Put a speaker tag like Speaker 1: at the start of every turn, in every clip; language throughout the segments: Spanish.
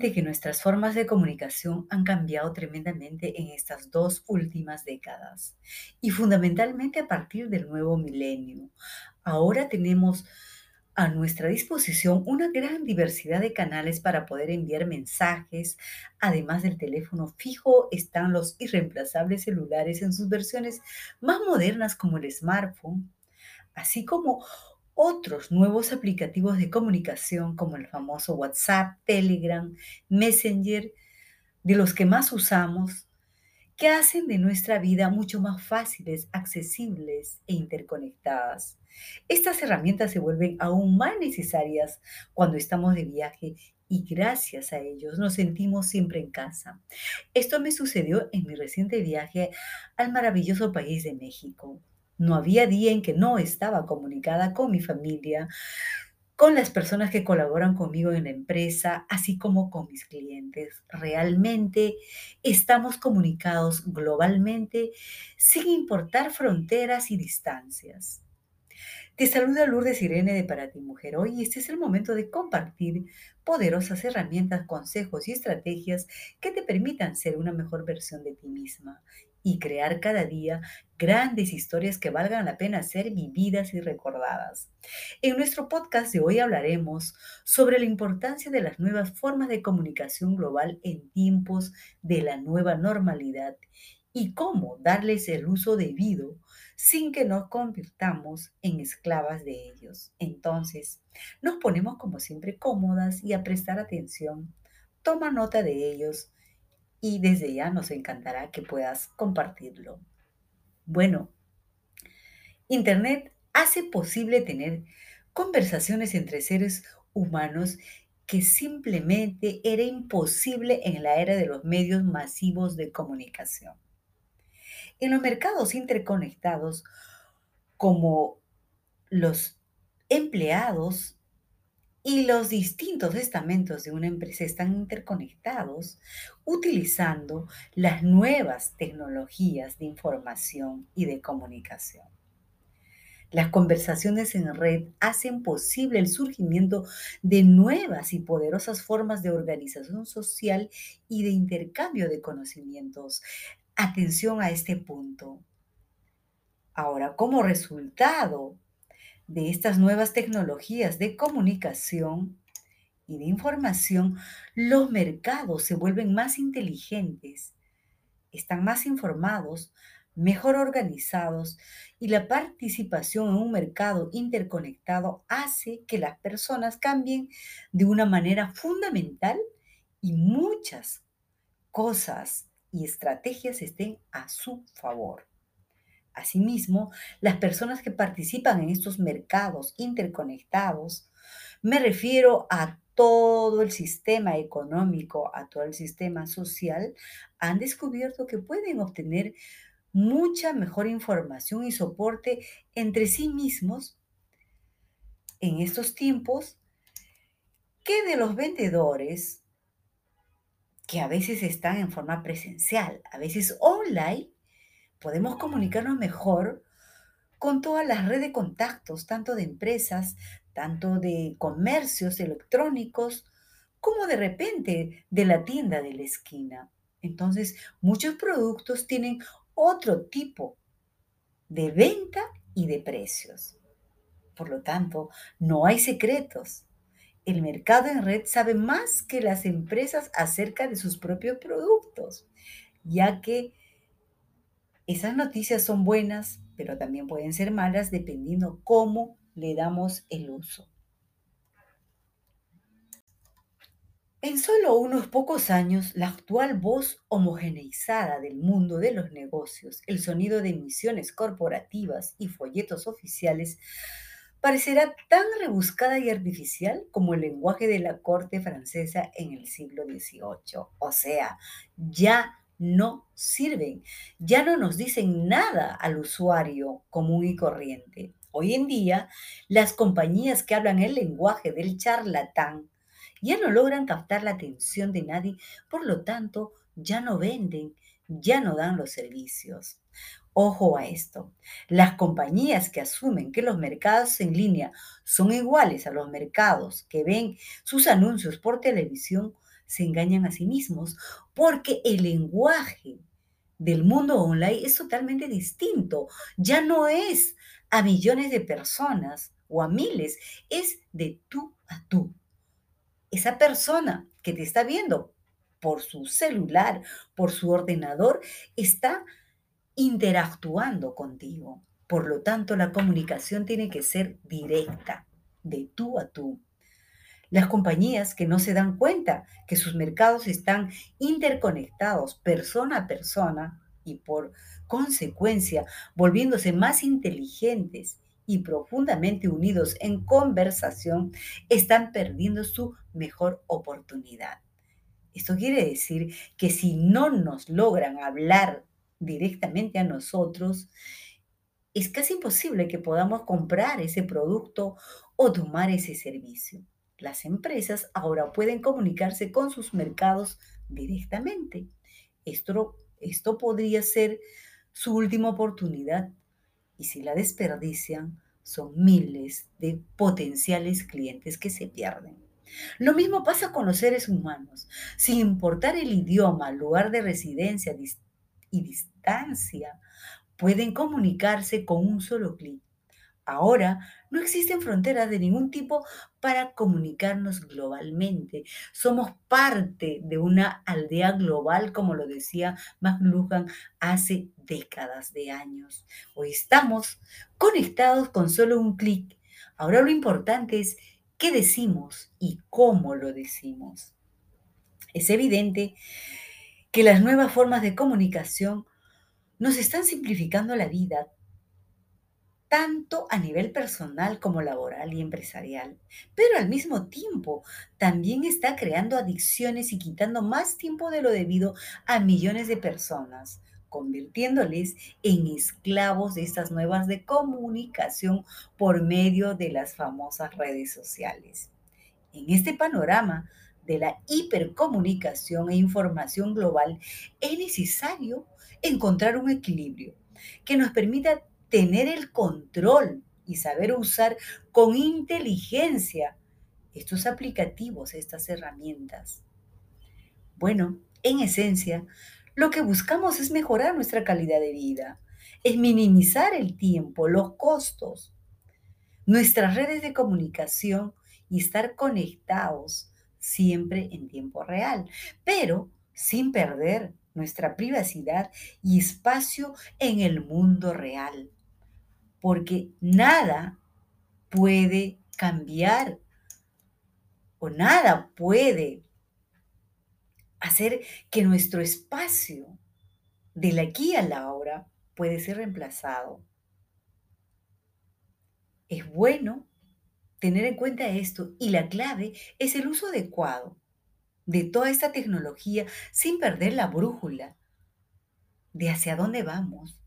Speaker 1: que nuestras formas de comunicación han cambiado tremendamente en estas dos últimas décadas y fundamentalmente a partir del nuevo milenio. Ahora tenemos a nuestra disposición una gran diversidad de canales para poder enviar mensajes. Además del teléfono fijo, están los irreemplazables celulares en sus versiones más modernas como el smartphone, así como otros nuevos aplicativos de comunicación como el famoso WhatsApp, Telegram, Messenger, de los que más usamos, que hacen de nuestra vida mucho más fáciles, accesibles e interconectadas. Estas herramientas se vuelven aún más necesarias cuando estamos de viaje y gracias a ellos nos sentimos siempre en casa. Esto me sucedió en mi reciente viaje al maravilloso país de México. No había día en que no estaba comunicada con mi familia, con las personas que colaboran conmigo en la empresa, así como con mis clientes. Realmente estamos comunicados globalmente sin importar fronteras y distancias. Te saluda Lourdes Irene de Para Ti Mujer hoy este es el momento de compartir poderosas herramientas, consejos y estrategias que te permitan ser una mejor versión de ti misma y crear cada día grandes historias que valgan la pena ser vividas y recordadas. En nuestro podcast de hoy hablaremos sobre la importancia de las nuevas formas de comunicación global en tiempos de la nueva normalidad y cómo darles el uso debido sin que nos convirtamos en esclavas de ellos. Entonces, nos ponemos como siempre cómodas y a prestar atención. Toma nota de ellos y desde ya nos encantará que puedas compartirlo. Bueno, Internet hace posible tener conversaciones entre seres humanos que simplemente era imposible en la era de los medios masivos de comunicación. En los mercados interconectados, como los empleados y los distintos estamentos de una empresa están interconectados utilizando las nuevas tecnologías de información y de comunicación. Las conversaciones en red hacen posible el surgimiento de nuevas y poderosas formas de organización social y de intercambio de conocimientos. Atención a este punto. Ahora, como resultado de estas nuevas tecnologías de comunicación y de información, los mercados se vuelven más inteligentes, están más informados, mejor organizados y la participación en un mercado interconectado hace que las personas cambien de una manera fundamental y muchas cosas y estrategias estén a su favor. Asimismo, las personas que participan en estos mercados interconectados, me refiero a todo el sistema económico, a todo el sistema social, han descubierto que pueden obtener mucha mejor información y soporte entre sí mismos en estos tiempos que de los vendedores que a veces están en forma presencial, a veces online podemos comunicarnos mejor con todas las redes de contactos, tanto de empresas, tanto de comercios electrónicos, como de repente de la tienda de la esquina. Entonces, muchos productos tienen otro tipo de venta y de precios. Por lo tanto, no hay secretos. El mercado en red sabe más que las empresas acerca de sus propios productos, ya que esas noticias son buenas, pero también pueden ser malas dependiendo cómo le damos el uso. En solo unos pocos años, la actual voz homogeneizada del mundo de los negocios, el sonido de emisiones corporativas y folletos oficiales, parecerá tan rebuscada y artificial como el lenguaje de la corte francesa en el siglo XVIII. O sea, ya no sirven, ya no nos dicen nada al usuario común y corriente. Hoy en día, las compañías que hablan el lenguaje del charlatán ya no logran captar la atención de nadie, por lo tanto, ya no venden, ya no dan los servicios. Ojo a esto, las compañías que asumen que los mercados en línea son iguales a los mercados que ven sus anuncios por televisión se engañan a sí mismos porque el lenguaje del mundo online es totalmente distinto. Ya no es a millones de personas o a miles, es de tú a tú. Esa persona que te está viendo por su celular, por su ordenador, está interactuando contigo. Por lo tanto, la comunicación tiene que ser directa, de tú a tú. Las compañías que no se dan cuenta que sus mercados están interconectados persona a persona y por consecuencia volviéndose más inteligentes y profundamente unidos en conversación, están perdiendo su mejor oportunidad. Esto quiere decir que si no nos logran hablar directamente a nosotros, es casi imposible que podamos comprar ese producto o tomar ese servicio. Las empresas ahora pueden comunicarse con sus mercados directamente. Esto, esto podría ser su última oportunidad y si la desperdician, son miles de potenciales clientes que se pierden. Lo mismo pasa con los seres humanos. Sin importar el idioma, lugar de residencia y distancia, pueden comunicarse con un solo clic. Ahora no existen fronteras de ningún tipo para comunicarnos globalmente. Somos parte de una aldea global, como lo decía McLuhan hace décadas de años. Hoy estamos conectados con solo un clic. Ahora lo importante es qué decimos y cómo lo decimos. Es evidente que las nuevas formas de comunicación nos están simplificando la vida tanto a nivel personal como laboral y empresarial, pero al mismo tiempo también está creando adicciones y quitando más tiempo de lo debido a millones de personas, convirtiéndoles en esclavos de estas nuevas de comunicación por medio de las famosas redes sociales. En este panorama de la hipercomunicación e información global, es necesario encontrar un equilibrio que nos permita tener el control y saber usar con inteligencia estos aplicativos, estas herramientas. Bueno, en esencia, lo que buscamos es mejorar nuestra calidad de vida, es minimizar el tiempo, los costos, nuestras redes de comunicación y estar conectados siempre en tiempo real, pero sin perder nuestra privacidad y espacio en el mundo real porque nada puede cambiar o nada puede hacer que nuestro espacio de la aquí a la hora puede ser reemplazado. Es bueno tener en cuenta esto y la clave es el uso adecuado de toda esta tecnología sin perder la brújula de hacia dónde vamos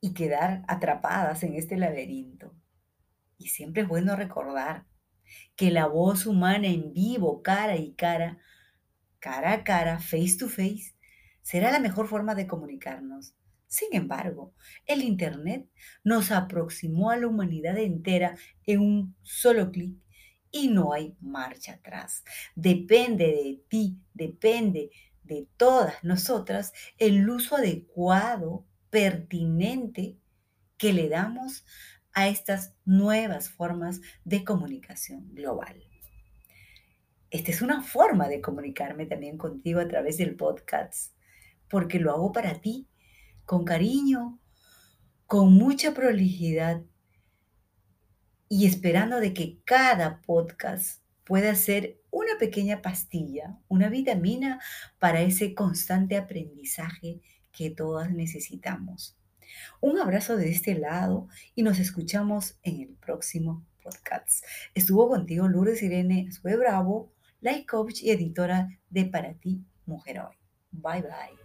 Speaker 1: y quedar atrapadas en este laberinto. Y siempre es bueno recordar que la voz humana en vivo, cara y cara, cara a cara, face to face, será la mejor forma de comunicarnos. Sin embargo, el Internet nos aproximó a la humanidad entera en un solo clic y no hay marcha atrás. Depende de ti, depende de todas nosotras el uso adecuado pertinente que le damos a estas nuevas formas de comunicación global. Esta es una forma de comunicarme también contigo a través del podcast, porque lo hago para ti, con cariño, con mucha prolijidad y esperando de que cada podcast pueda ser una pequeña pastilla, una vitamina para ese constante aprendizaje que todas necesitamos. Un abrazo de este lado y nos escuchamos en el próximo podcast. Estuvo contigo Lourdes Irene Sue Bravo, life coach y editora de Para ti, Mujer Hoy. Bye bye.